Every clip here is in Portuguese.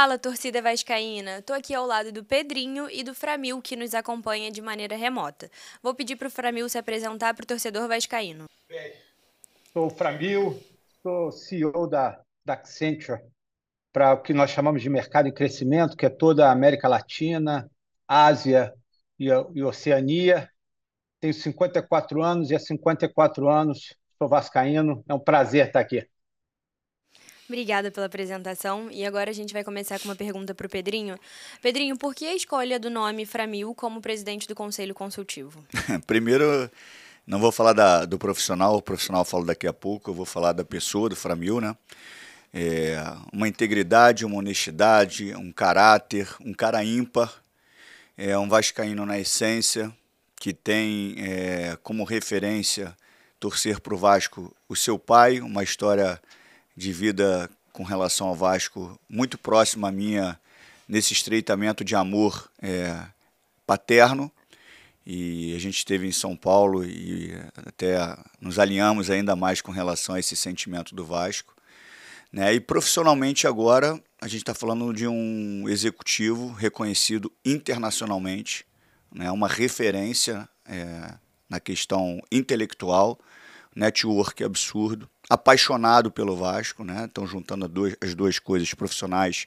Fala, torcida vascaína. Tô aqui ao lado do Pedrinho e do Framil, que nos acompanha de maneira remota. Vou pedir para o Framil se apresentar para o torcedor vascaíno. Sou o Framil, sou CEO da, da Accenture, para o que nós chamamos de mercado em crescimento, que é toda a América Latina, Ásia e, e Oceania. Tenho 54 anos e há 54 anos sou vascaíno. É um prazer estar aqui. Obrigada pela apresentação. E agora a gente vai começar com uma pergunta para o Pedrinho. Pedrinho, por que a escolha do nome Framil como presidente do Conselho Consultivo? Primeiro, não vou falar da, do profissional, o profissional falo daqui a pouco, eu vou falar da pessoa, do Framil, né? É, uma integridade, uma honestidade, um caráter, um cara ímpar, é um vascaíno na essência, que tem é, como referência torcer para o Vasco o seu pai, uma história de vida com relação ao Vasco muito próxima à minha nesse estreitamento de amor é, paterno e a gente esteve em São Paulo e até nos alinhamos ainda mais com relação a esse sentimento do Vasco. Né? E profissionalmente agora a gente está falando de um executivo reconhecido internacionalmente, né? uma referência é, na questão intelectual, network absurdo, apaixonado pelo Vasco, né? Estão juntando duas, as duas coisas, profissionais,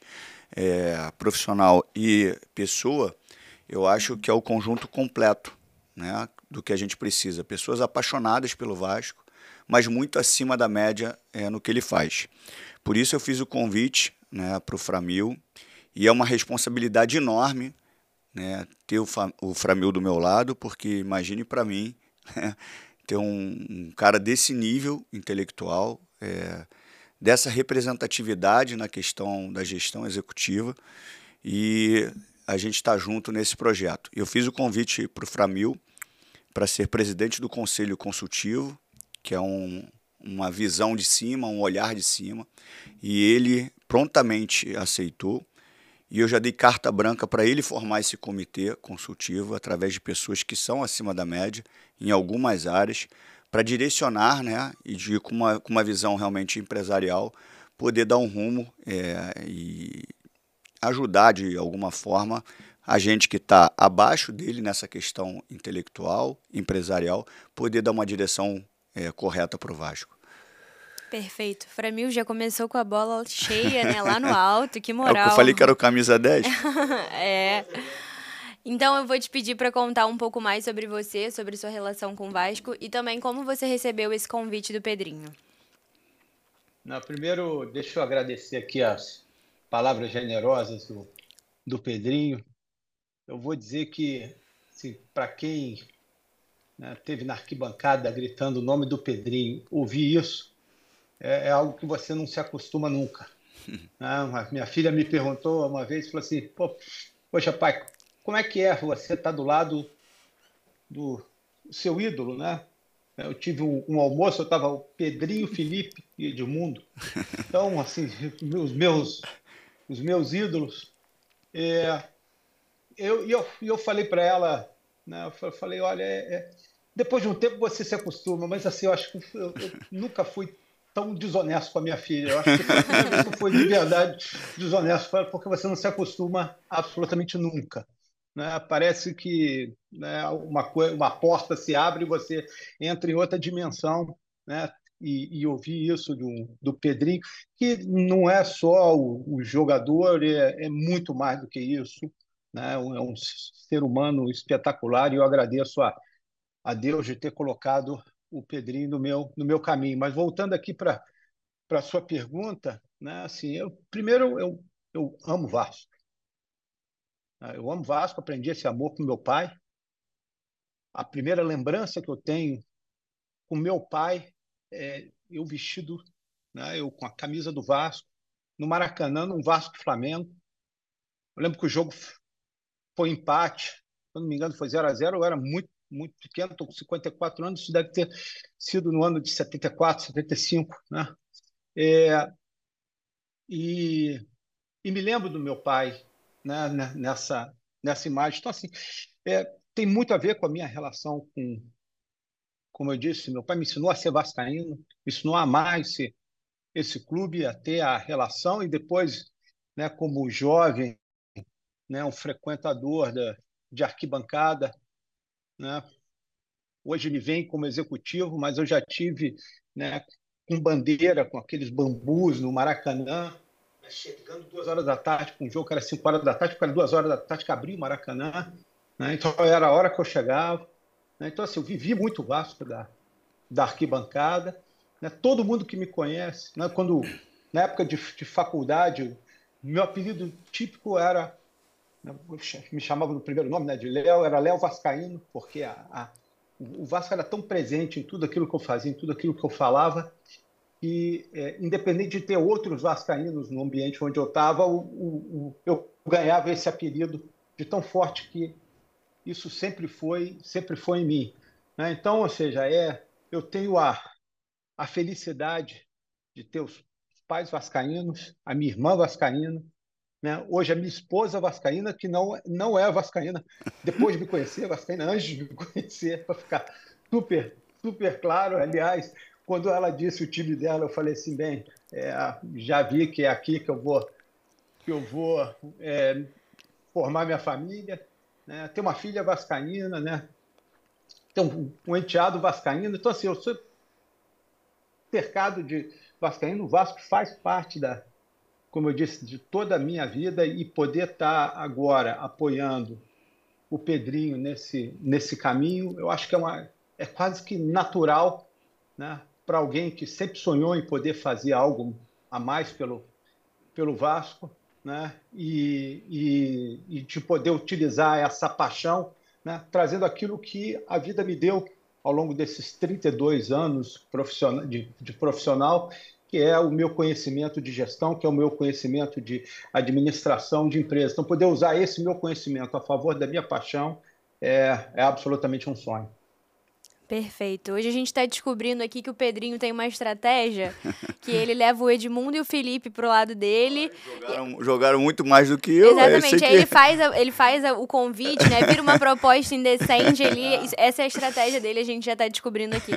é, profissional e pessoa. Eu acho que é o conjunto completo, né? Do que a gente precisa. Pessoas apaixonadas pelo Vasco, mas muito acima da média é, no que ele faz. Por isso eu fiz o convite, né, para o Framil e é uma responsabilidade enorme, né, ter o, o Framil do meu lado, porque imagine para mim né, ter um, um cara desse nível intelectual, é, dessa representatividade na questão da gestão executiva e a gente está junto nesse projeto. Eu fiz o convite para o Framil para ser presidente do Conselho Consultivo, que é um, uma visão de cima, um olhar de cima, e ele prontamente aceitou. E eu já dei carta branca para ele formar esse comitê consultivo através de pessoas que são acima da média em algumas áreas, para direcionar né, e de, com, uma, com uma visão realmente empresarial, poder dar um rumo é, e ajudar de alguma forma a gente que está abaixo dele nessa questão intelectual, empresarial, poder dar uma direção é, correta para o Vasco. Perfeito. Framil já começou com a bola cheia, né? Lá no alto, que moral. É eu falei que era o camisa 10? é. Então eu vou te pedir para contar um pouco mais sobre você, sobre sua relação com o Vasco e também como você recebeu esse convite do Pedrinho. Não, primeiro, deixa eu agradecer aqui as palavras generosas do, do Pedrinho. Eu vou dizer que, assim, para quem né, teve na arquibancada gritando o nome do Pedrinho, ouvir isso, é, é algo que você não se acostuma nunca. Né? Minha filha me perguntou uma vez, falou assim, poxa pai, como é que é você estar tá do lado do seu ídolo, né? Eu tive um, um almoço, eu estava o Pedrinho, Felipe e Edmundo. Então, assim, os meus, os meus ídolos. É, eu, eu, eu falei para ela, né, eu falei, olha, é, é, depois de um tempo você se acostuma, mas assim, eu acho que eu, eu nunca fui tão desonesto com a minha filha. Eu acho que isso foi de verdade desonesto, porque você não se acostuma absolutamente nunca. Né? Parece que né, uma, uma porta se abre e você entra em outra dimensão. Né? E, e ouvir isso do, do Pedrinho, que não é só o, o jogador, é, é, muito mais do que isso. Né? É um ser humano espetacular e eu agradeço a, a Deus de ter colocado o Pedrinho no meu, no meu caminho. Mas voltando aqui para a sua pergunta, né, assim, eu, primeiro eu, eu amo Vasco. Né, eu amo Vasco, aprendi esse amor com meu pai. A primeira lembrança que eu tenho com meu pai é eu vestido, né, eu com a camisa do Vasco, no Maracanã, num Vasco Flamengo. Eu lembro que o jogo foi empate, se não me engano foi 0 a 0 eu era muito muito pequeno, estou com 54 anos, isso deve ter sido no ano de 74, 75, né? É, e, e me lembro do meu pai né, nessa, nessa imagem. Então, assim, é, tem muito a ver com a minha relação com, como eu disse, meu pai me ensinou a ser vascaíno, me ensinou a amar esse, esse clube, a ter a relação, e depois né, como jovem, né, um frequentador da, de arquibancada, né? Hoje ele vem como executivo, mas eu já tive, né, com bandeira, com aqueles bambus no Maracanã, chegando duas horas da tarde, com um jogo que era cinco horas da tarde, era duas horas da tarde que abria o Maracanã, né? Então era a hora que eu chegava. Né? Então assim, eu vivi muito o Vasco da, da arquibancada. Né? Todo mundo que me conhece, né? quando na época de, de faculdade, meu apelido típico era me chamava no primeiro nome né, de Léo, era Léo Vascaíno, porque a, a, o Vasco era tão presente em tudo aquilo que eu fazia, em tudo aquilo que eu falava, que, é, independente de ter outros vascaínos no ambiente onde eu estava, eu ganhava esse apelido de tão forte que isso sempre foi, sempre foi em mim. Né? Então, ou seja, é, eu tenho a, a felicidade de ter os pais vascaínos, a minha irmã vascaína, né? Hoje a minha esposa vascaína, que não, não é vascaína, depois de me conhecer, vascaína antes de me conhecer, para ficar super, super claro. Aliás, quando ela disse o time dela, eu falei assim, bem, é, já vi que é aqui que eu vou, que eu vou é, formar minha família. Né? Tem uma filha vascaína, né? tem um, um enteado vascaíno. Então, assim, eu sou cercado de vascaíno. O Vasco faz parte da, como eu disse, de toda a minha vida e poder estar agora apoiando o Pedrinho nesse, nesse caminho, eu acho que é, uma, é quase que natural né, para alguém que sempre sonhou em poder fazer algo a mais pelo, pelo Vasco né, e, e, e de poder utilizar essa paixão, né, trazendo aquilo que a vida me deu ao longo desses 32 anos de, de profissional que é o meu conhecimento de gestão, que é o meu conhecimento de administração de empresas. Então, poder usar esse meu conhecimento a favor da minha paixão é, é absolutamente um sonho. Perfeito. Hoje a gente está descobrindo aqui que o Pedrinho tem uma estratégia que ele leva o Edmundo e o Felipe pro lado dele. Jogaram, jogaram muito mais do que eu. Exatamente. Que... Aí ele faz, a, ele faz a, o convite, né? Vira uma proposta indecente. Ele, essa é a estratégia dele, a gente já está descobrindo aqui.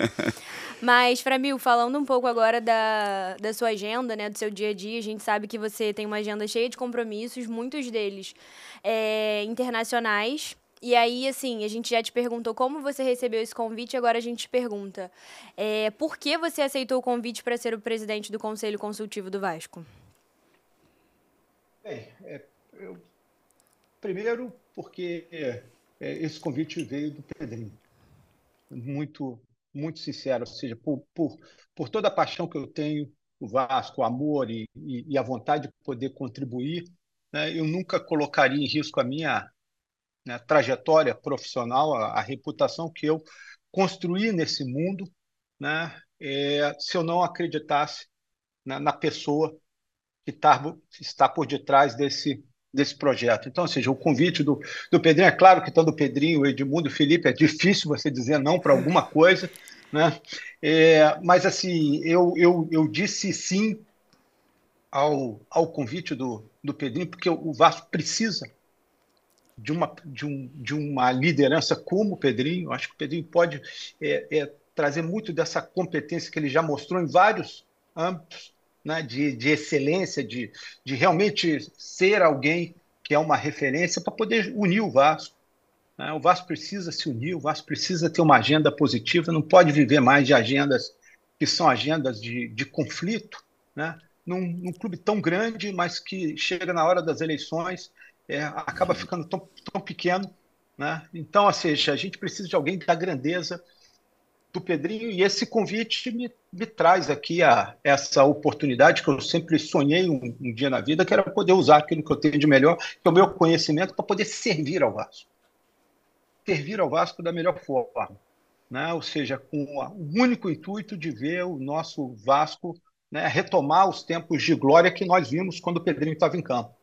Mas, Framil, falando um pouco agora da, da sua agenda, né, do seu dia a dia, a gente sabe que você tem uma agenda cheia de compromissos, muitos deles é, internacionais. E aí, assim, a gente já te perguntou como você recebeu esse convite, agora a gente te pergunta é, por que você aceitou o convite para ser o presidente do Conselho Consultivo do Vasco? Bem, é, eu, primeiro porque é, esse convite veio do Pedrinho. Muito muito sincero, ou seja, por, por, por toda a paixão que eu tenho o Vasco, o amor e, e, e a vontade de poder contribuir, né, eu nunca colocaria em risco a minha né, trajetória profissional, a, a, reputação que eu construí nesse mundo, né, é, se eu não acreditasse né, na pessoa que tá, está por detrás desse, desse projeto. Então, ou seja, o convite do, do Pedrinho, é claro que tanto o Pedrinho, o Edmundo, o Felipe, é difícil você dizer não para alguma coisa, né? É, mas, assim, eu, eu, eu disse sim ao, ao convite do, do Pedrinho, porque o Vasco precisa de uma, de, um, de uma liderança como o Pedrinho. Acho que o Pedrinho pode é, é, trazer muito dessa competência que ele já mostrou em vários âmbitos né, de, de excelência, de, de realmente ser alguém que é uma referência para poder unir o Vasco. Né? O Vasco precisa se unir, o Vasco precisa ter uma agenda positiva, não pode viver mais de agendas que são agendas de, de conflito, né? num, num clube tão grande, mas que chega na hora das eleições, é, acaba ficando tão, tão pequeno. Né? Então, ou seja, a gente precisa de alguém da grandeza do Pedrinho, e esse convite me, me traz aqui a, essa oportunidade que eu sempre sonhei um, um, dia na vida, que era poder usar aquilo que eu tenho de melhor, que é o meu conhecimento, para poder servir ao Vasco. Servir ao Vasco da melhor forma. Né? Ou seja, com o único intuito de ver o nosso Vasco né, retomar os tempos de glória que nós vimos quando o Pedrinho estava em campo.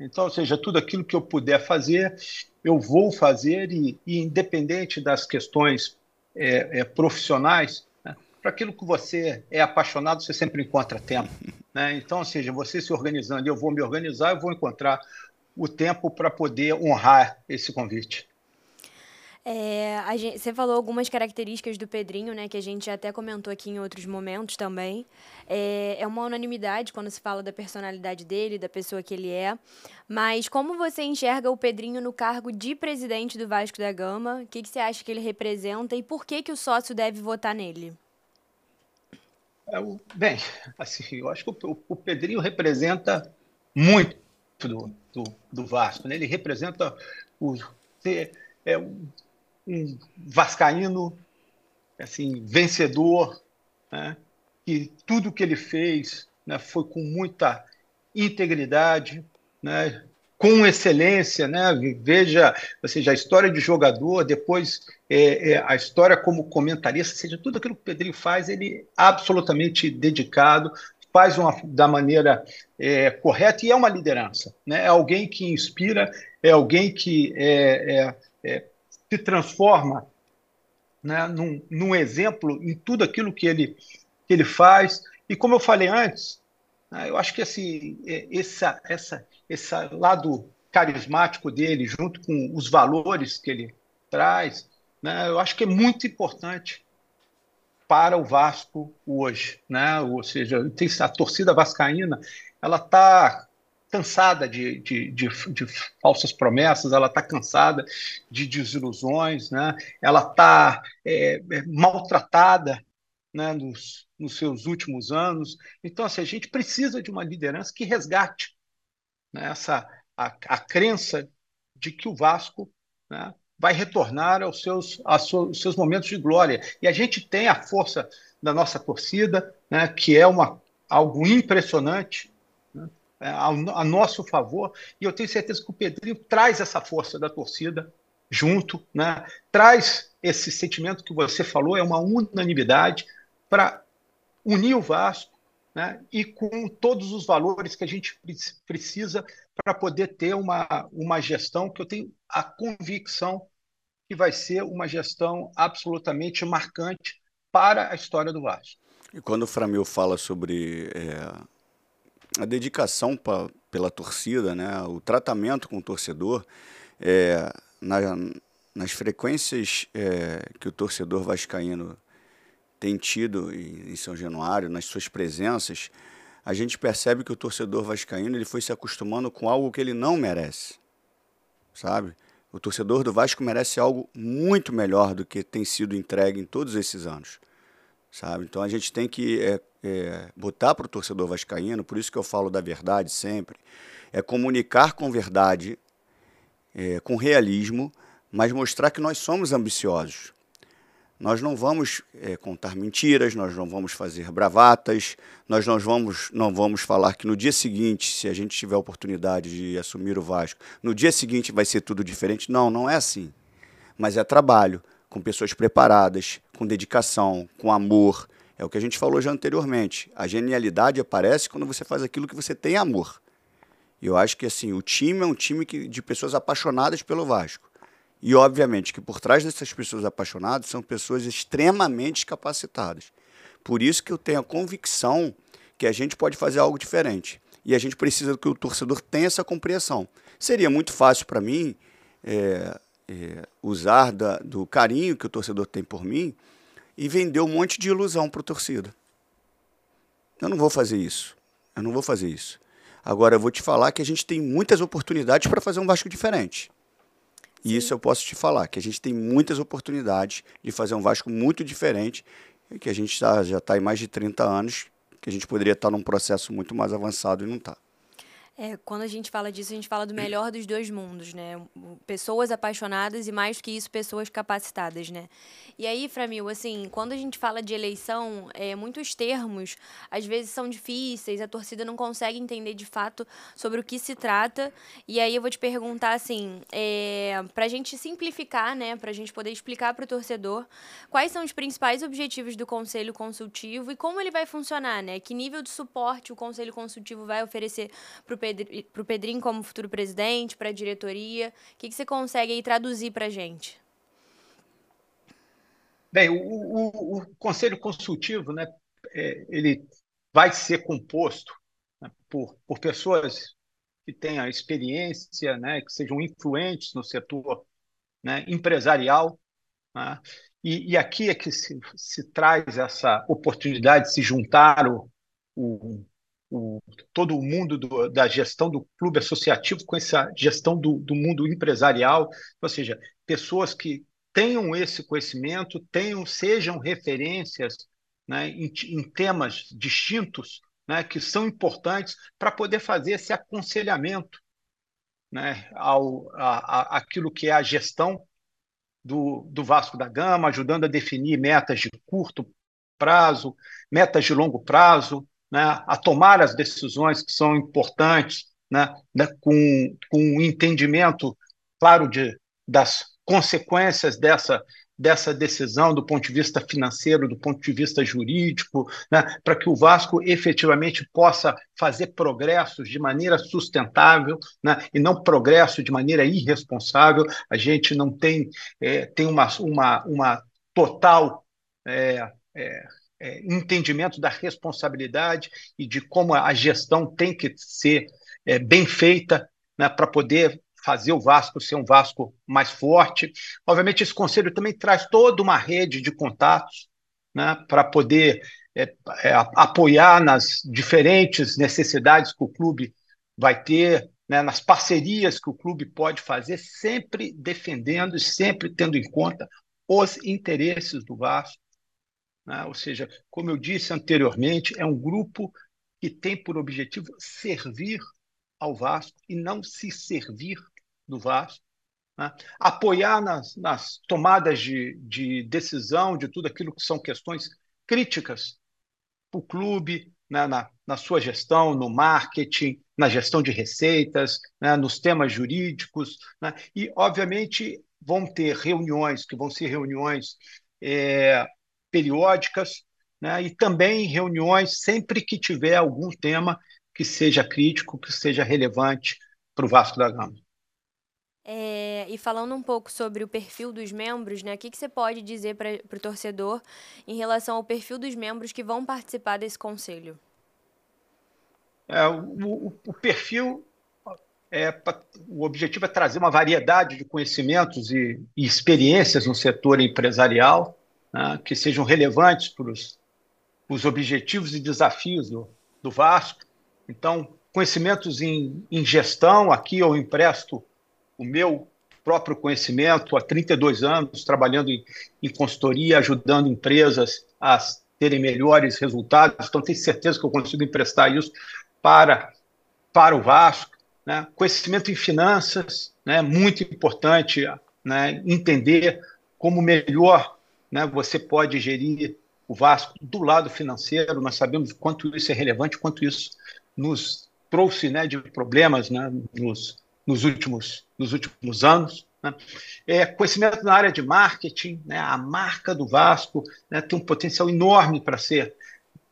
Então, ou seja, tudo aquilo que eu puder fazer, eu vou fazer, e, e independente das questões é, é, profissionais, né? para aquilo que você é apaixonado, você sempre encontra tempo. Né? Então, ou seja, você se organizando, eu vou me organizar, eu vou encontrar o tempo para poder honrar esse convite. É, gente, você falou algumas características do Pedrinho, né, que a gente até comentou aqui em outros momentos também. É, é uma unanimidade quando se fala da personalidade dele, da pessoa que ele é. Mas como você enxerga o Pedrinho no cargo de presidente do Vasco da Gama? O que, que você acha que ele representa e por que, que o sócio deve votar nele? É, bem, assim, eu acho que o, o Pedrinho representa muito do, do, do Vasco. Né? Ele representa o, é, um, um vascaíno assim, vencedor, né? que tudo que ele fez né, foi com muita integridade, né, com excelência, né? Veja, ou seja, a história de jogador, depois é, é, a história como comentarista, seja, tudo aquilo que o Pedrinho faz, ele é absolutamente dedicado, faz uma, da maneira é, correta e é uma liderança, né? É alguém que inspira, é alguém que é, é se transforma né, num, num, exemplo em tudo aquilo que ele, que ele faz. E como eu falei antes, né, eu acho que assim, essa, essa, esse lado carismático dele, junto com os valores que ele traz, né, eu acho que é muito importante para o Vasco hoje, né? Ou seja, a torcida vascaína, ela está cansada de, de, de, de, falsas promessas, ela está cansada de desilusões, né? ela está é, é, maltratada né, nos, nos seus últimos anos. Então, assim, a gente precisa de uma liderança que resgate né, essa, a, a crença de que o Vasco né, vai retornar aos seus, aos seus momentos de glória. E a gente tem a força da nossa torcida, né, que é uma, algo impressionante a, a, nosso favor, e eu tenho certeza que o Pedrinho traz essa força da torcida junto, né, traz esse sentimento que você falou, é uma unanimidade para unir o Vasco né, e com todos os valores que a gente precisa para poder ter uma, uma gestão que eu tenho a convicção que vai ser uma gestão absolutamente marcante para a história do Vasco. E quando o Framil fala sobre é, a dedicação pra, pela torcida, né, o tratamento com o torcedor, é, na, nas frequências é, que o torcedor vascaíno tem tido em, em São Januário, nas suas presenças, a gente percebe que o torcedor vascaíno ele foi se acostumando com algo que ele não merece, sabe? O torcedor do Vasco merece algo muito melhor do que tem sido entregue em todos esses anos, sabe? Então a gente tem que é, é, botar para o torcedor vascaíno, por isso que eu falo da verdade sempre, é comunicar com verdade, é, com realismo, mas mostrar que nós somos ambiciosos, nós não vamos é, contar mentiras, nós não vamos fazer bravatas, nós não vamos, não vamos falar que no dia seguinte, se a gente tiver a oportunidade de assumir o Vasco, no dia seguinte vai ser tudo diferente. Não, não é assim. Mas é trabalho, com pessoas preparadas, com dedicação, com amor. É o que a gente falou já anteriormente. A genialidade aparece quando você faz aquilo que você tem amor. E eu acho que assim, o time é um time que, de pessoas apaixonadas pelo Vasco. E, obviamente, que por trás dessas pessoas apaixonadas são pessoas extremamente capacitadas. Por isso que eu tenho a convicção que a gente pode fazer algo diferente. E a gente precisa que o torcedor tenha essa compreensão. Seria muito fácil para mim é, é, usar da, do carinho que o torcedor tem por mim e vender um monte de ilusão para o torcida. Eu não vou fazer isso. Eu não vou fazer isso. Agora, eu vou te falar que a gente tem muitas oportunidades para fazer um Vasco diferente. E isso eu posso te falar, que a gente tem muitas oportunidades de fazer um Vasco muito diferente, que a gente já está em mais de 30 anos, que a gente poderia estar tá num processo muito mais avançado e não está. É, quando a gente fala disso, a gente fala do melhor dos dois mundos, né? Pessoas apaixonadas e, mais que isso, pessoas capacitadas, né? E aí, Framil, assim, quando a gente fala de eleição, é, muitos termos, às vezes, são difíceis, a torcida não consegue entender de fato sobre o que se trata. E aí eu vou te perguntar, assim, é, para a gente simplificar, né? Para a gente poder explicar para o torcedor quais são os principais objetivos do Conselho Consultivo e como ele vai funcionar, né? Que nível de suporte o Conselho Consultivo vai oferecer para o para o Pedrinho como futuro presidente, para a diretoria? O que, que você consegue aí traduzir para a gente? Bem, o, o, o, Conselho Consultivo, né, é, ele vai ser composto né, por, por pessoas que tenham experiência, né, que sejam influentes no setor né, empresarial. Né? E, e, aqui é que se, se, traz essa oportunidade de se juntar o, o, o todo o mundo do, da gestão do clube associativo com essa gestão do, do mundo empresarial, ou seja, pessoas que tenham esse conhecimento, tenham, sejam referências né, em, em temas distintos né, que são importantes para poder fazer esse aconselhamento né, ao a, a, aquilo que é a gestão do, do Vasco da Gama, ajudando a definir metas de curto prazo, metas de longo prazo, né, a tomar as decisões que são importantes, né, né com, com um entendimento claro de, das consequências dessa dessa decisão do ponto de vista financeiro, do ponto de vista jurídico, né, para que o Vasco efetivamente possa fazer progressos de maneira sustentável né, e não progresso de maneira irresponsável. A gente não tem, é, tem uma, uma, uma total. É, é, é entendimento da responsabilidade e de como a gestão tem que ser é, bem feita né, para poder fazer o Vasco ser um Vasco mais forte. Obviamente, esse conselho também traz toda uma rede de contatos né, para poder é, é, apoiar nas diferentes necessidades que o clube vai ter, né, nas parcerias que o clube pode fazer, sempre defendendo e sempre tendo em conta os interesses do Vasco. Né? Ou seja, como eu disse anteriormente, é um grupo que tem por objetivo servir ao Vasco e não se servir do Vasco. Né? Apoiar nas, nas tomadas de, de, decisão de tudo aquilo que são questões críticas para o clube, né? na, na, sua gestão, no marketing, na gestão de receitas, né? nos temas jurídicos. Né? E, obviamente, vão ter reuniões, que vão ser reuniões é, periódicas, né? e também reuniões sempre que tiver algum tema que seja crítico, que seja relevante para o Vasco da Gama. É, e falando um pouco sobre o perfil dos membros, né, o que, que você pode dizer para o torcedor em relação ao perfil dos membros que vão participar desse conselho? É, o, o, perfil, é, o objetivo é trazer uma variedade de conhecimentos e, e experiências no setor empresarial né, que sejam relevantes para os, os objetivos e desafios do, do Vasco então, conhecimentos em, em gestão, aqui eu empresto o meu próprio conhecimento há 32 anos, trabalhando em, em consultoria, ajudando empresas a terem melhores resultados. Então, tenho certeza que eu consigo emprestar isso para, para o Vasco. Né? Conhecimento em finanças, né? muito importante né? entender como melhor né? você pode gerir o Vasco do lado financeiro. Nós sabemos quanto isso é relevante, quanto isso nos trouxe né, de problemas né, nos, nos, últimos, nos últimos anos. Né? É, conhecimento na área de marketing, né, a marca do Vasco né, tem um potencial enorme para ser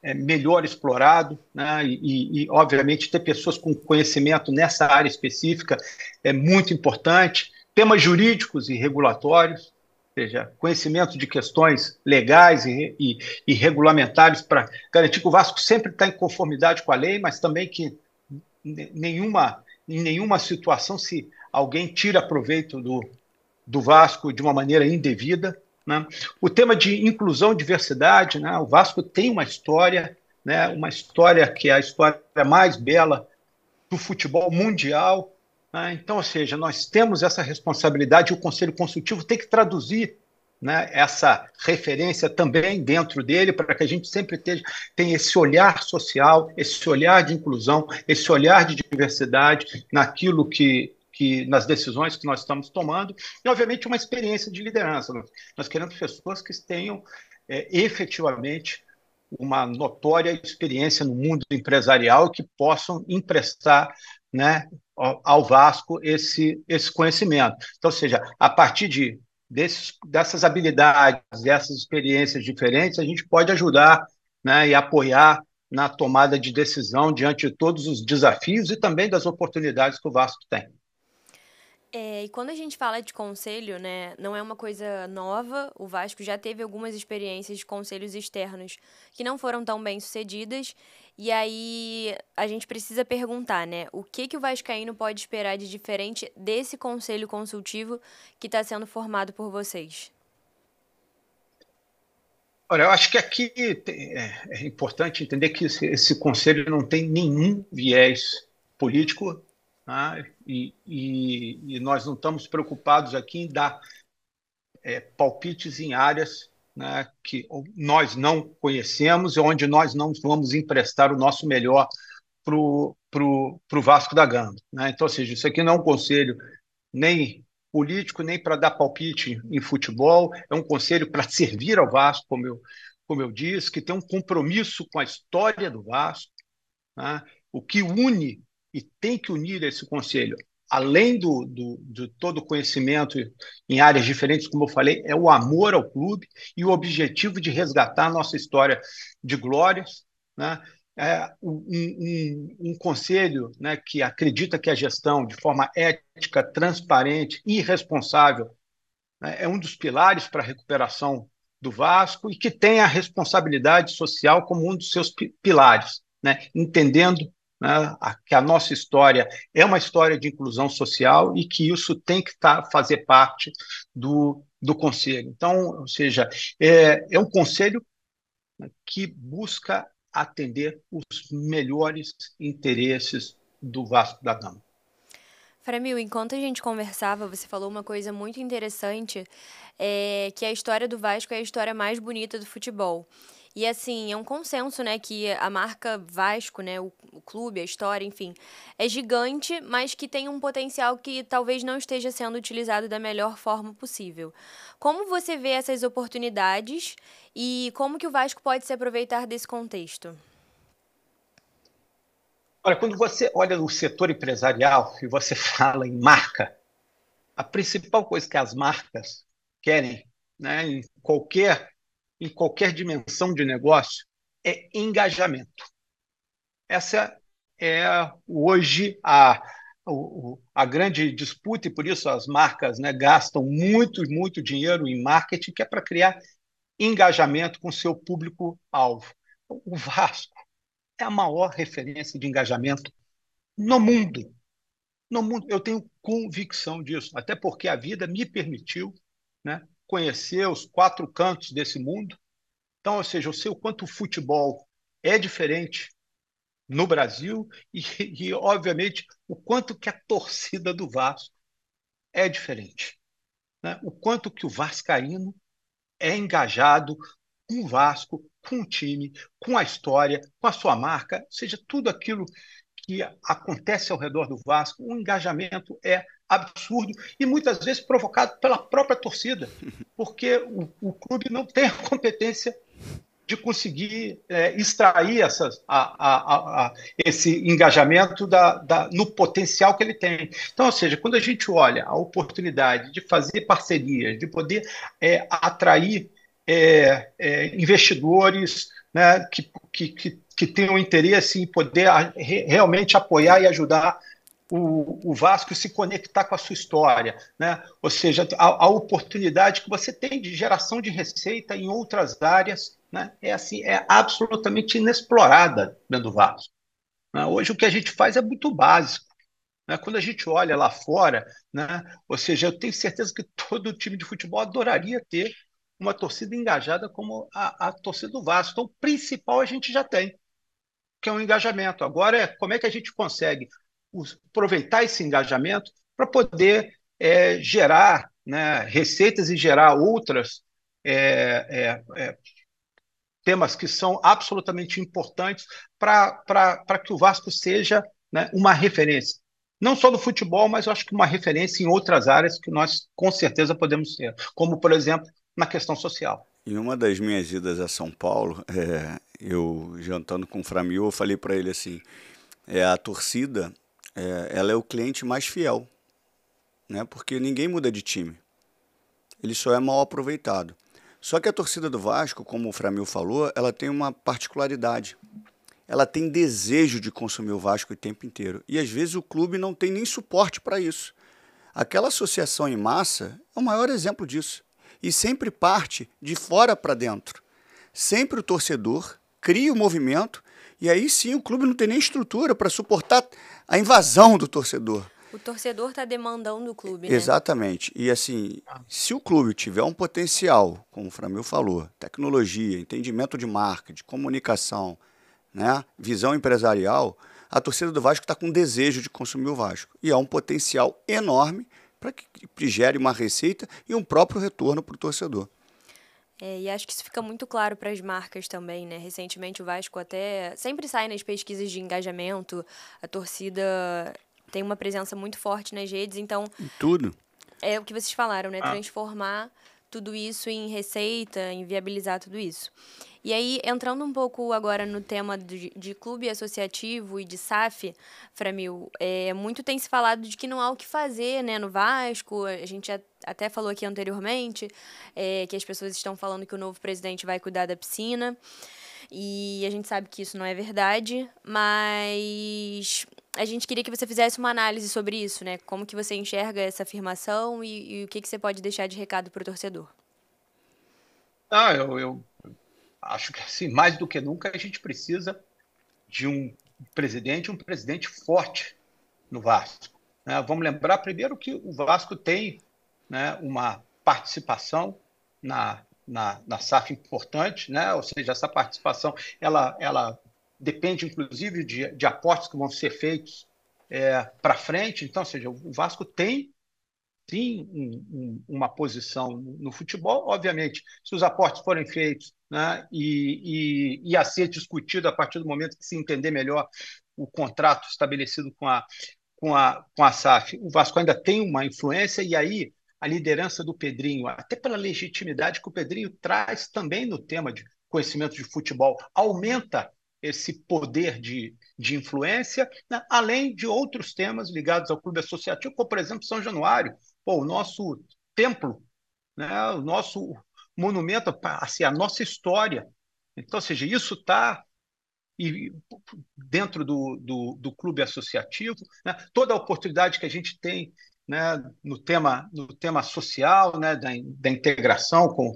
é, melhor explorado, né, e, e, obviamente, ter pessoas com conhecimento nessa área específica é muito importante. Temas jurídicos e regulatórios, seja, conhecimento de questões legais e, e, e regulamentares para garantir que o Vasco sempre está em conformidade com a lei, mas também que nenhuma, em nenhuma situação se alguém tira proveito do, do Vasco de uma maneira indevida. Né? O tema de inclusão e diversidade, né? o Vasco tem uma história, né? uma história que é a história mais bela do futebol mundial, né? Então, ou seja, nós temos essa responsabilidade e o Conselho Consultivo tem que traduzir né, essa referência também dentro dele, para que a gente sempre tenha, tenha esse olhar social, esse olhar de inclusão, esse olhar de diversidade naquilo que, que nas decisões que nós estamos tomando, e, obviamente, uma experiência de liderança. Nós queremos pessoas que tenham é, efetivamente uma notória experiência no mundo empresarial que possam emprestar né, ao Vasco esse, esse conhecimento. Então, seja, a partir de, desses, dessas habilidades, dessas experiências diferentes, a gente pode ajudar né, e apoiar na tomada de decisão diante de todos os desafios e também das oportunidades que o Vasco tem. É, e quando a gente fala de conselho, né, não é uma coisa nova. O Vasco já teve algumas experiências de conselhos externos que não foram tão bem sucedidas. E aí a gente precisa perguntar, né, o que que o vascaíno pode esperar de diferente desse conselho consultivo que está sendo formado por vocês? Olha, eu acho que aqui é, é importante entender que esse, conselho não tem nenhum viés político né? e, e, e, nós não estamos preocupados aqui em dar é, palpites em áreas né, que nós não conhecemos e onde nós não vamos emprestar o nosso melhor para o Vasco da Gama. Né? Então, ou seja, isso aqui não é um conselho nem político, nem para dar palpite em futebol, é um conselho para servir ao Vasco, como eu, como eu disse, que tem um compromisso com a história do Vasco. Né? O que une e tem que unir esse conselho, além do, do, de todo conhecimento em áreas diferentes, como eu falei, é o amor ao clube e o objetivo de resgatar a nossa história de glórias. Né? é, um, um, um, conselho né, que acredita que a gestão, de forma ética, transparente e responsável, né, é um dos pilares para a recuperação do Vasco e que tem a responsabilidade social como um dos seus pilares, né, entendendo né, a, que a nossa história é uma história de inclusão social e que isso tem que tá, fazer parte do, do conselho. Então, ou seja, é, é um conselho que busca atender os melhores interesses do Vasco da Gama. Framil, enquanto a gente conversava, você falou uma coisa muito interessante, é, que a história do Vasco é a história mais bonita do futebol. E assim, é um consenso, né, que a marca Vasco, né, o, o, clube, a história, enfim, é gigante, mas que tem um potencial que talvez não esteja sendo utilizado da melhor forma possível. Como você vê essas oportunidades e como que o Vasco pode se aproveitar desse contexto? Olha, quando você olha no setor empresarial e você fala em marca, a principal coisa que as marcas querem, né, em qualquer em qualquer dimensão de negócio é engajamento. Essa é hoje a, a grande disputa, e por isso as marcas né, gastam muito, muito dinheiro em marketing, que é para criar engajamento com seu público-alvo. O Vasco é a maior referência de engajamento no mundo. No mundo. Eu tenho convicção disso, até porque a vida me permitiu né, conhecer os quatro cantos desse mundo. Então, ou seja, eu sei o quanto o futebol é diferente no Brasil e, e, obviamente, o quanto que a torcida do Vasco é diferente. Né? O quanto que o vascaíno é engajado com o Vasco, com o time, com a história, com a sua marca, ou seja, tudo aquilo que acontece ao redor do Vasco, o engajamento é absurdo e muitas vezes provocado pela própria torcida, porque o, o clube não tem a competência de conseguir é, extrair essas, a, a, a, esse engajamento da, da, no potencial que ele tem. Então, ou seja, quando a gente olha a oportunidade de fazer parcerias, de poder é, atrair é, é investidores né, que, que, que, que tenham interesse em poder realmente apoiar e ajudar o, o, Vasco se conectar com a sua história, né? Ou seja, a, a, oportunidade que você tem de geração de receita em outras áreas, né? É assim, é absolutamente inexplorada dentro do Vasco. Né? Hoje o que a gente faz é muito básico. Né? Quando a gente olha lá fora, né? Ou seja, eu tenho certeza que todo time de futebol adoraria ter uma torcida engajada como a, a torcida do Vasco. Então, o principal a gente já tem, que é um engajamento. Agora é como é que a gente consegue aproveitar esse engajamento para poder é, gerar né, receitas e gerar outras é, é, é temas que são absolutamente importantes para que o Vasco seja né, uma referência. Não só no futebol, mas eu acho que uma referência em outras áreas que nós com certeza podemos ser, como, por exemplo, na questão social. Em uma das minhas idas a São Paulo, é, eu jantando com o Framil, eu falei para ele assim: é, a torcida é, ela é o cliente mais fiel, né? Porque ninguém muda de time. Ele só é mal aproveitado. Só que a torcida do Vasco, como o Framil falou, ela tem uma particularidade. Ela tem desejo de consumir o Vasco o tempo inteiro. E às vezes o clube não tem nem suporte para isso. Aquela associação em massa é o maior exemplo disso. E sempre parte de fora para dentro. Sempre o torcedor cria o movimento e aí sim o clube não tem nem estrutura para suportar a invasão do torcedor. O torcedor está demandando o clube, né? Exatamente. E assim, se o clube tiver um potencial, como o Framil falou, tecnologia, entendimento de marca, de comunicação, né, visão empresarial, a torcida do Vasco está com desejo de consumir o Vasco. E há um potencial enorme para que gere uma receita e um próprio retorno para o torcedor. É, e acho que isso fica muito claro para as marcas também, né? Recentemente o Vasco até sempre sai nas pesquisas de engajamento, a torcida tem uma presença muito forte nas redes, então. Em tudo. É o que vocês falaram, né? Ah. Tudo isso em receita, em viabilizar tudo isso. E aí, entrando um pouco agora no tema de, de clube associativo e de SAF, Framil, é, muito tem se falado de que não há o que fazer né, no Vasco, a gente até falou aqui anteriormente, é, que as pessoas estão falando que o novo presidente vai cuidar da piscina, e a gente sabe que isso não é verdade, mas a gente queria que você fizesse uma análise sobre isso, né? Como que você enxerga essa afirmação e, e o que, que você pode deixar de recado para o torcedor? Ah, eu, eu acho que assim, mais do que nunca a gente precisa de um presidente, um presidente forte no Vasco. Né? Vamos lembrar primeiro que o Vasco tem né, uma participação na, na, na SAF importante, né? ou seja, essa participação ela, ela depende inclusive de, de aportes que vão ser feitos é, para frente. Então, seja, o Vasco tem sim um, um, uma posição no futebol. Obviamente, se os aportes forem feitos né, e, e, e a ser discutido a partir do momento que se entender melhor o contrato estabelecido com a, com a, com a SAF, o Vasco ainda tem uma influência, e aí a liderança do Pedrinho, até pela legitimidade que o Pedrinho traz também no tema de conhecimento de futebol, aumenta esse poder de, de influência, né? além de outros temas ligados ao clube associativo, como, por exemplo, São Januário, Pô, o nosso templo, né? o nosso monumento, assim, a nossa história. Então, ou seja, isso está dentro do, do, do, clube associativo, né? toda a oportunidade que a gente tem né, no, tema, no tema social, né, da, da integração com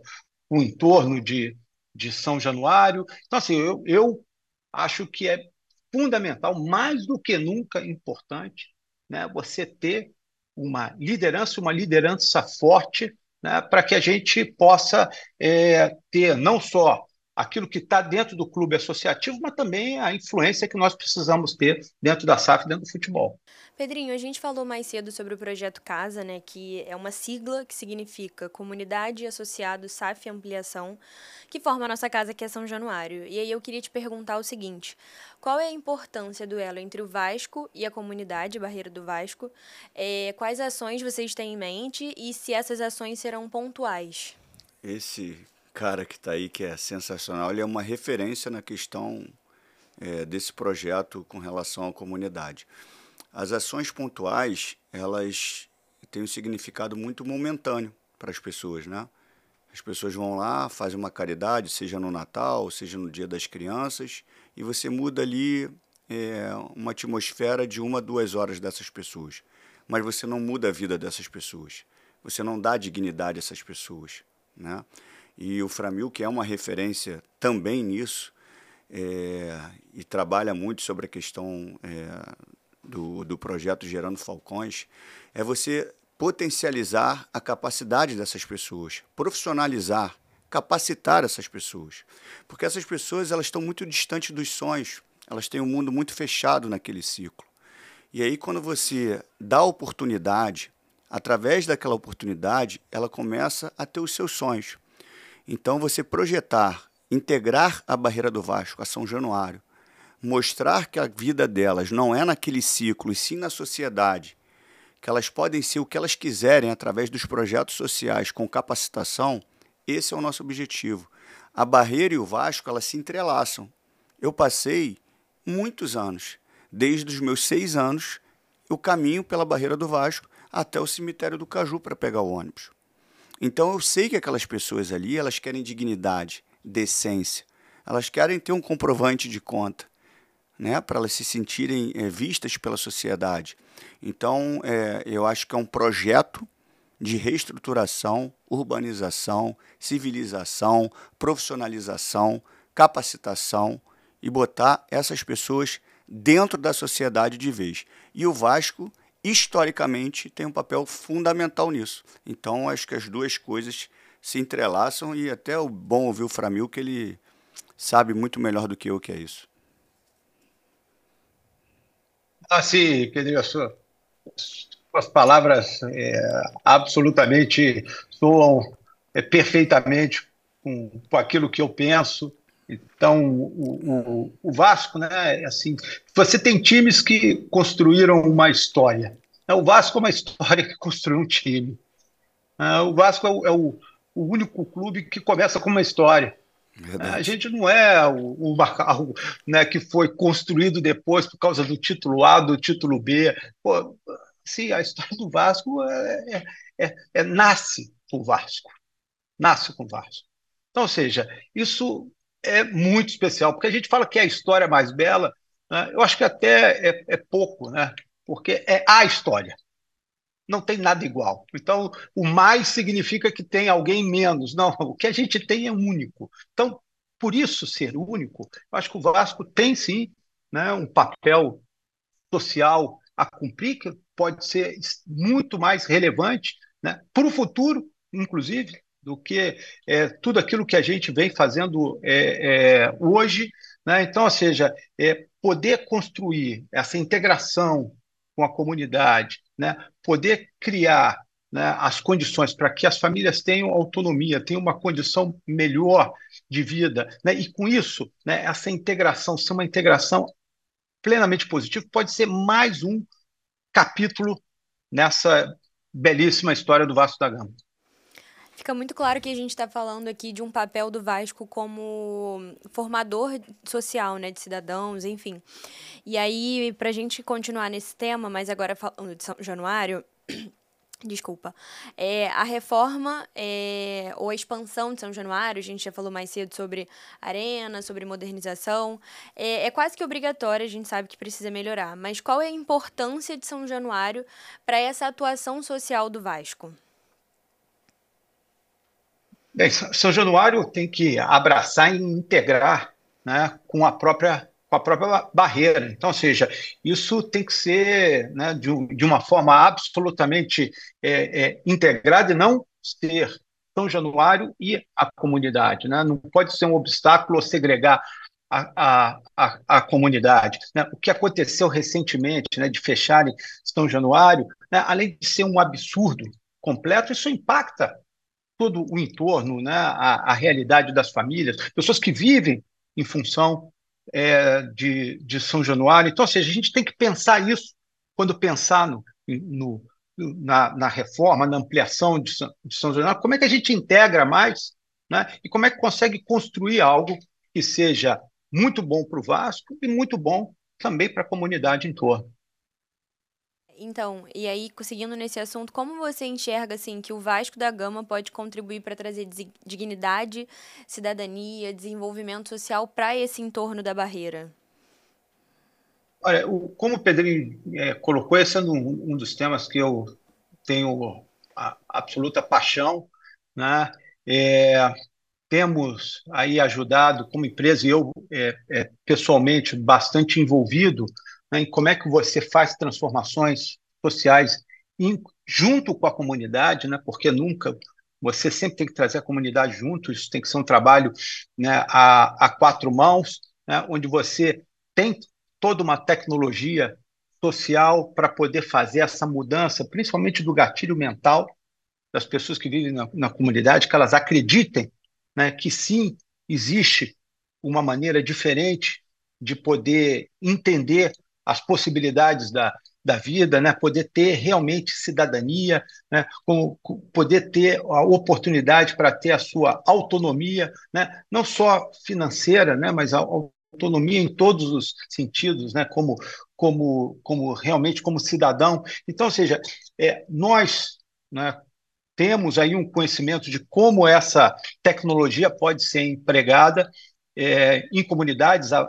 o entorno de, de São Januário. Então, assim, eu, eu acho que é fundamental, mais do que nunca importante, né, você ter uma liderança, uma liderança forte, né, para que a gente possa é, ter não só aquilo que está dentro do clube associativo, mas também a influência que nós precisamos ter dentro da SAF, dentro do futebol. Pedrinho, a gente falou mais cedo sobre o projeto Casa, né, que é uma sigla que significa Comunidade Associado SAF Ampliação, que forma a nossa casa que é São Januário. E aí eu queria te perguntar o seguinte: qual é a importância do elo entre o Vasco e a comunidade Barreira do Vasco? É, quais ações vocês têm em mente e se essas ações serão pontuais? Esse cara que está aí, que é sensacional, ele é uma referência na questão é, desse projeto com relação à comunidade. As ações pontuais, elas têm um significado muito momentâneo para as pessoas, né? As pessoas vão lá, fazem uma caridade, seja no Natal, seja no Dia das Crianças, e você muda ali é, uma atmosfera de uma, duas horas dessas pessoas. Mas você não muda a vida dessas pessoas. Você não dá dignidade a essas pessoas, né? E o Framil, que é uma referência também nisso, é, e trabalha muito sobre a questão é, do, do projeto Gerando Falcões, é você potencializar a capacidade dessas pessoas, profissionalizar, capacitar essas pessoas. Porque essas pessoas elas estão muito distantes dos sonhos, elas têm um mundo muito fechado naquele ciclo. E aí, quando você dá oportunidade, através daquela oportunidade, ela começa a ter os seus sonhos. Então, você projetar, integrar a barreira do Vasco a São Januário, mostrar que a vida delas não é naquele ciclo, e sim na sociedade, que elas podem ser o que elas quiserem através dos projetos sociais com capacitação, esse é o nosso objetivo. A barreira e o Vasco, elas se entrelaçam. Eu passei muitos anos, desde os meus seis anos, o caminho pela barreira do Vasco até o cemitério do Caju para pegar o ônibus. Então eu sei que aquelas pessoas ali, elas querem dignidade, decência, elas querem ter um comprovante de conta, né, para elas se sentirem é, vistas pela sociedade. Então, é, eu acho que é um projeto de reestruturação, urbanização, civilização, profissionalização, capacitação e botar essas pessoas dentro da sociedade de vez. E o Vasco, historicamente, tem um papel fundamental nisso. Então, acho que as duas coisas se entrelaçam e até o bom ouvir o Framil que ele sabe muito melhor do que eu que é isso. Ah, sim, Pedrinho, sua, suas palavras é, absolutamente soam é, perfeitamente com, com aquilo que eu penso. Então, o, o, o, Vasco, né, é assim, você tem times que construíram uma história. O Vasco é uma história que construiu um time. Ah, o Vasco é o, é o, único clube que começa com uma história. Verdade. A gente não é o, o Macau né, que foi construído depois por causa do título A, do título B. Pô, sim, a história do Vasco é, é, é, é nasce com o Vasco. Nasce com o Vasco. Então, ou seja, isso é muito especial, porque a gente fala que é a história mais bela, né, eu acho que até é, é pouco, né, porque é a história não tem nada igual. Então, o mais significa que tem alguém menos. Não, o que a gente tem é único. Então, por isso ser único, eu acho que o Vasco tem sim né, um papel social a cumprir, que pode ser muito mais relevante né, para o futuro, inclusive, do que é, tudo aquilo que a gente vem fazendo é, é, hoje. Né? Então, ou seja, é, poder construir essa integração com a comunidade, né? poder criar né, as condições para que as famílias tenham autonomia, tenham uma condição melhor de vida, né? e com isso, né, essa integração ser uma integração plenamente positiva, pode ser mais um capítulo nessa belíssima história do Vasco da Gama. Fica muito claro que a gente está falando aqui de um papel do Vasco como formador social, né, de cidadãos, enfim. E aí, para a gente continuar nesse tema, mas agora falando de São Januário, Desculpa. É, a reforma é, ou a expansão de São Januário, a gente já falou mais cedo sobre arena, sobre modernização, é, é quase que obrigatória, a gente sabe que precisa melhorar. Mas qual é a importância de São Januário para essa atuação social do Vasco? Bem, São Januário tem que abraçar e integrar né, com a própria com a própria barreira. Então, ou seja, isso tem que ser né, de, de, uma forma absolutamente é, é, integrada e não ser São Januário e a comunidade. Né? Não pode ser um obstáculo segregar a, a, a, a comunidade. Né? O que aconteceu recentemente né, de fecharem São Januário, né, além de ser um absurdo completo, isso impacta todo o entorno, né, a, a realidade das famílias, pessoas que vivem em função é, de, de São Januário. Então, ou seja, a gente tem que pensar isso quando pensar no, no na, na, reforma, na ampliação de São, de São Januário, como é que a gente integra mais né, e como é que consegue construir algo que seja muito bom para o Vasco e muito bom também para a comunidade em torno. Então, e aí, seguindo nesse assunto, como você enxerga assim que o Vasco da Gama pode contribuir para trazer dignidade, cidadania, desenvolvimento social para esse entorno da barreira? Olha, o, como o Pedrinho é, colocou, esse é um, um, dos temas que eu tenho absoluta paixão, né? É, temos aí ajudado como empresa e eu é, é pessoalmente bastante envolvido né, em como é que você faz transformações sociais em, junto com a comunidade, né, porque nunca você sempre tem que trazer a comunidade junto, isso tem que ser um trabalho né, a, a quatro mãos, né, onde você tem toda uma tecnologia social para poder fazer essa mudança, principalmente do gatilho mental das pessoas que vivem na, na comunidade, que elas acreditem né, que sim, existe uma maneira diferente de poder entender as possibilidades da, da vida, né? poder ter realmente cidadania, né? Com, com, poder ter a oportunidade para ter a sua autonomia, né? não só financeira, né? mas a autonomia em todos os sentidos, né? como, como, como realmente como cidadão. Então, ou seja, é, nós né, temos aí um conhecimento de como essa tecnologia pode ser empregada é, em comunidades. A,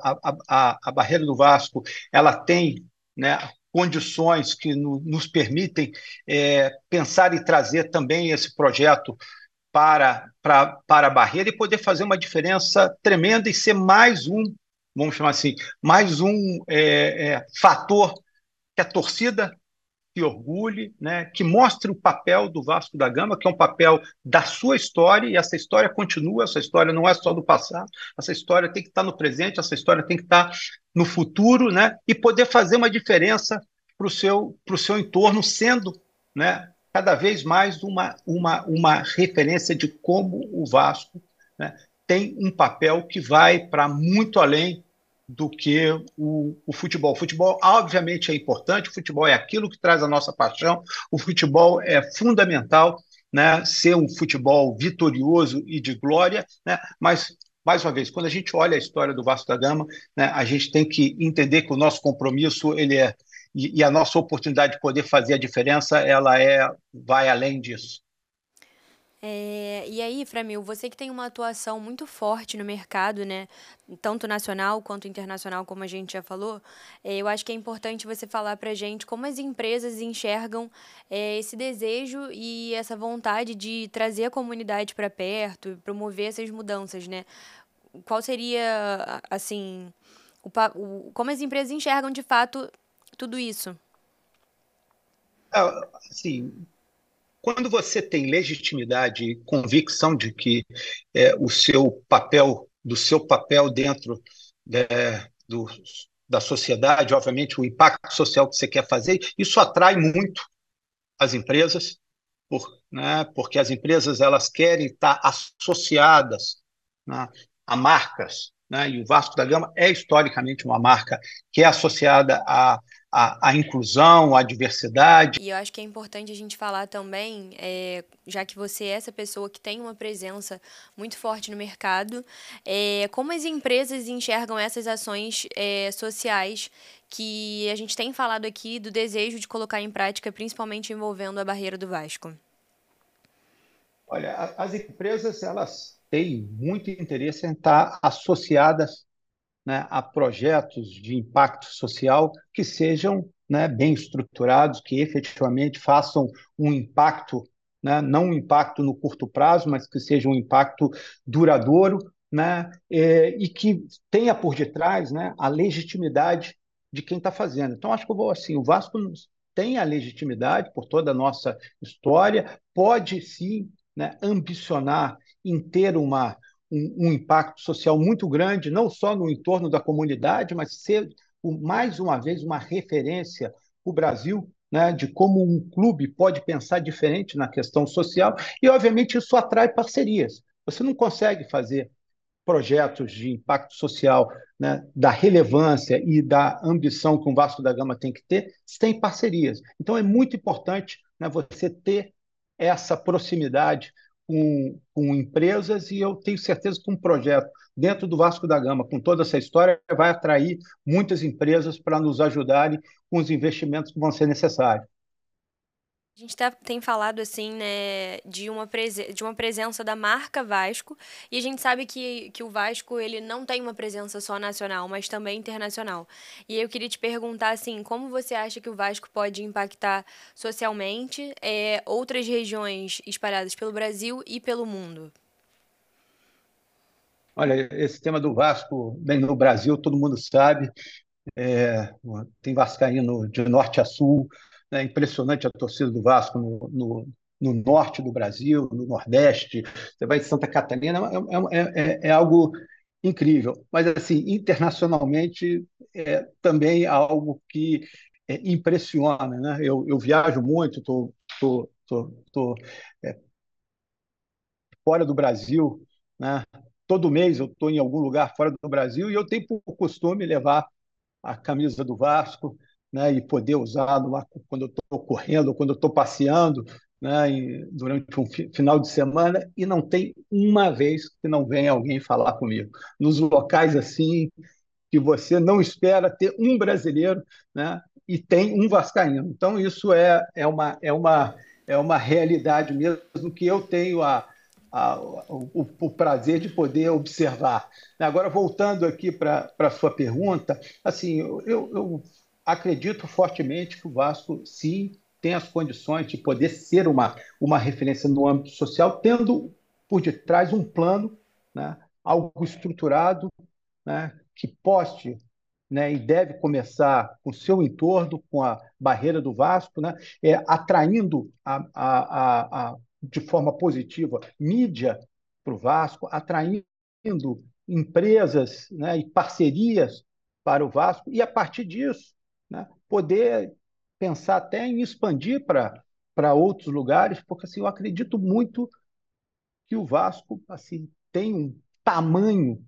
a, a, barreira do Vasco ela tem né, condições que no, nos permitem é, pensar e trazer também esse projeto para, para, para a barreira e poder fazer uma diferença tremenda e ser mais um, vamos chamar assim, mais um é, é, fator que a torcida que orgulhe, né, que mostre o papel do Vasco da Gama, que é um papel da sua história, e essa história continua, essa história não é só do passado, essa história tem que estar no presente, essa história tem que estar no futuro, né, e poder fazer uma diferença para o seu, seu entorno, sendo né, cada vez mais uma, uma, uma referência de como o Vasco né, tem um papel que vai para muito além do que o, o, futebol. O futebol, obviamente, é importante, o futebol é aquilo que traz a nossa paixão, o futebol é fundamental né, ser um futebol vitorioso e de glória, né, mas, mais uma vez, quando a gente olha a história do Vasco da Gama, né, a gente tem que entender que o nosso compromisso ele é e, e a nossa oportunidade de poder fazer a diferença, ela é vai além disso. É, e aí, Framil, você que tem uma atuação muito forte no mercado, né, tanto nacional quanto internacional, como a gente já falou, é, eu acho que é importante você falar para a gente como as empresas enxergam é, esse desejo e essa vontade de trazer a comunidade para perto promover essas mudanças, né? Qual seria, assim, o, o, como as empresas enxergam de fato tudo isso? Ah, assim, quando você tem legitimidade e convicção de que é, o seu papel, do seu papel dentro é, do, da sociedade, obviamente o impacto social que você quer fazer, isso atrai muito as empresas, por, né, porque as empresas elas querem estar associadas né, a marcas, né, e o Vasco da Gama é historicamente uma marca que é associada a a, a, inclusão, a diversidade. E eu acho que é importante a gente falar também, é, já que você é essa pessoa que tem uma presença muito forte no mercado, é, como as empresas enxergam essas ações é, sociais que a gente tem falado aqui do desejo de colocar em prática, principalmente envolvendo a barreira do Vasco? Olha, as empresas elas têm muito interesse em estar associadas né, a projetos de impacto social que sejam né, bem estruturados, que efetivamente façam um impacto, né, não um impacto no curto prazo, mas que seja um impacto duradouro, né, é, e que tenha por detrás né, a legitimidade de quem está fazendo. Então, acho que eu vou assim, o Vasco tem a legitimidade por toda a nossa história, pode sim né, ambicionar em ter uma um, um, impacto social muito grande, não só no entorno da comunidade, mas ser, mais uma vez, uma referência para o Brasil né, de como um clube pode pensar diferente na questão social, e, obviamente, isso atrai parcerias. Você não consegue fazer projetos de impacto social né, da relevância e da ambição que um Vasco da Gama tem que ter, sem parcerias. Então, é muito importante né, você ter essa proximidade com, com empresas e eu tenho certeza que um projeto dentro do Vasco da Gama, com toda essa história, vai atrair muitas empresas para nos ajudarem com os investimentos que vão ser necessários. A gente tá, tem falado assim, né, de uma, de uma presença da marca Vasco, e a gente sabe que, que o Vasco ele não tem uma presença só nacional, mas também internacional. E eu queria te perguntar assim, como você acha que o Vasco pode impactar socialmente é, outras regiões espalhadas pelo Brasil e pelo mundo? Olha, esse tema do Vasco, bem no Brasil, todo mundo sabe, é, tem vascaíno de norte a sul, é impressionante a torcida do Vasco no, no, no, norte do Brasil, no Nordeste. Você vai em Santa Catarina, é, é, é, é algo incrível. Mas, assim, internacionalmente, é também algo que é, impressiona. Né? Eu, eu viajo muito, estou tô, tô, tô, tô é, fora do Brasil, né? todo mês eu estou em algum lugar fora do Brasil e eu tenho por costume levar a camisa do Vasco, né, e poder usar lá quando eu estou correndo, quando eu estou passeando, né, durante um final de semana, e não tem uma vez que não venha alguém falar comigo. Nos locais assim, que você não espera ter um brasileiro, né, e tem um vascaíno. Então, isso é, é, uma, é, uma, é uma realidade mesmo que eu tenho a, a, o, o, prazer de poder observar. Agora, voltando aqui para a sua pergunta, assim, eu, eu, acredito fortemente que o Vasco, sim, tem as condições de poder ser uma, uma referência no âmbito social, tendo por detrás um plano, né, algo estruturado, né, que poste né, e deve começar com o seu entorno, com a barreira do Vasco, né, é, atraindo a, a, a, de forma positiva mídia para o Vasco, atraindo empresas né, e parcerias para o Vasco, e a partir disso né, poder pensar até em expandir para outros lugares, porque assim, eu acredito muito que o Vasco assim, tem um tamanho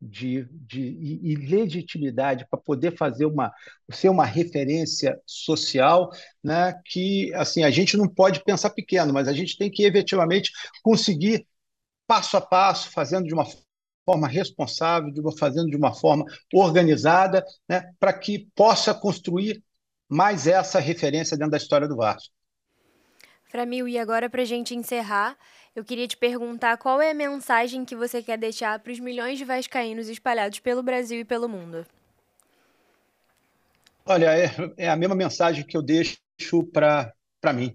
de, de e, e legitimidade para poder fazer uma ser uma referência social, né? Que assim a gente não pode pensar pequeno, mas a gente tem que efetivamente conseguir passo a passo, fazendo de uma forma responsável, de uma, fazendo de uma forma organizada, né? Para que possa construir mais essa referência dentro da história do Vasco. Framil, e agora para a gente encerrar, eu queria te perguntar qual é a mensagem que você quer deixar para os milhões de vascaínos espalhados pelo Brasil e pelo mundo. Olha, é, é a mesma mensagem que eu deixo para mim,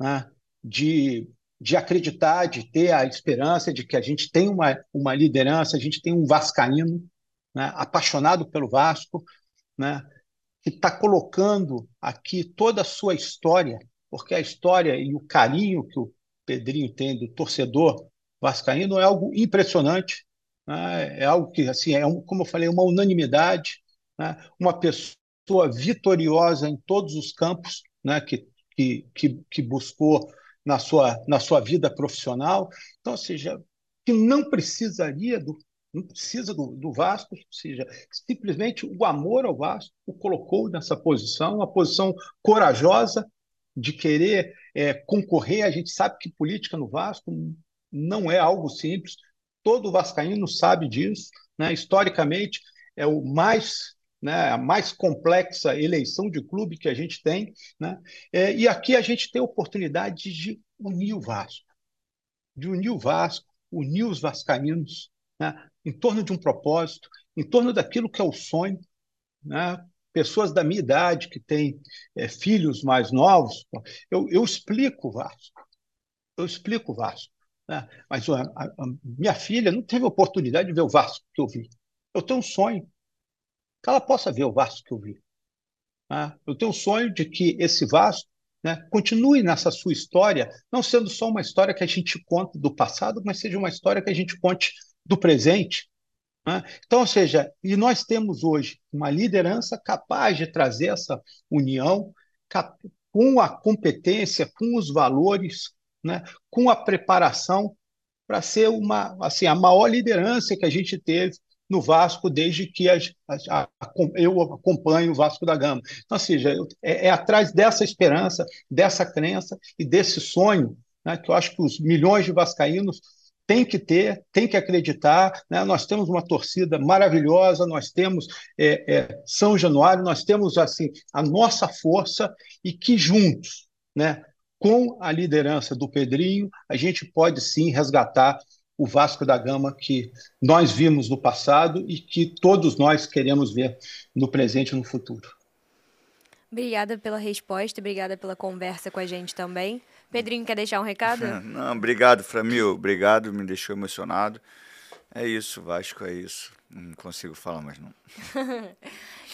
né? de, de acreditar, de ter a esperança de que a gente tem uma, uma liderança, a gente tem um vascaíno né? apaixonado pelo Vasco, né? que está colocando aqui toda a sua história, porque a história e o carinho que o Pedrinho tem do torcedor vascaíno é algo impressionante, né? é algo que, assim, é um, como eu falei, uma unanimidade, né? uma pessoa vitoriosa em todos os campos né? que, que, que, que buscou na sua, na sua vida profissional. Então, ou seja, que não precisaria do, não precisa do, do Vasco, ou seja, simplesmente o amor ao Vasco o colocou nessa posição, uma posição corajosa de querer é, concorrer. A gente sabe que política no Vasco não é algo simples. Todo vascaíno sabe disso. Né? Historicamente, é o mais né, a mais complexa eleição de clube que a gente tem. Né? É, e aqui a gente tem a oportunidade de unir o Vasco, de unir o Vasco, unir os vascaínos né, em torno de um propósito, em torno daquilo que é o sonho. Né? pessoas da minha idade que têm é, filhos mais novos, eu, eu explico o Vasco. Eu explico o Vasco. Né? Mas a, a, a, minha filha não teve oportunidade de ver o Vasco que eu vi. Eu tenho um sonho que ela possa ver o Vasco que eu vi. Né? Eu tenho um sonho de que esse Vasco né, continue nessa sua história, não sendo só uma história que a gente conta do passado, mas seja uma história que a gente conte do presente, né? Então, ou seja, e nós temos hoje uma liderança capaz de trazer essa união com a competência, com os valores, né? com a preparação para ser uma assim a maior liderança que a gente teve no Vasco desde que a, a, a, eu acompanho o Vasco da Gama. Então, ou seja, é, é atrás dessa esperança, dessa crença e desse sonho né, que eu acho que os milhões de vascaínos tem que ter, tem que acreditar. Né? Nós temos uma torcida maravilhosa, nós temos é, é, São Januário, nós temos assim a nossa força e que juntos, né, com a liderança do Pedrinho, a gente pode sim resgatar o Vasco da Gama que nós vimos no passado e que todos nós queremos ver no presente e no futuro. Obrigada pela resposta, obrigada pela conversa com a gente também. Pedrinho, quer deixar um recado? Não, obrigado, Framil. Obrigado, me deixou emocionado. É isso, Vasco, é isso. Não consigo falar mais não.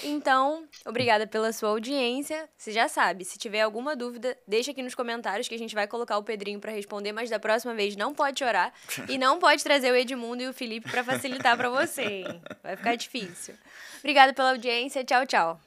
então, obrigada pela sua audiência. Você já sabe, se tiver alguma dúvida, deixa aqui nos comentários que a gente vai colocar o Pedrinho para responder, mas da próxima vez não pode chorar e não pode trazer o Edmundo e o Felipe para facilitar para você, hein? Vai ficar difícil. Obrigada pela audiência. Tchau, tchau.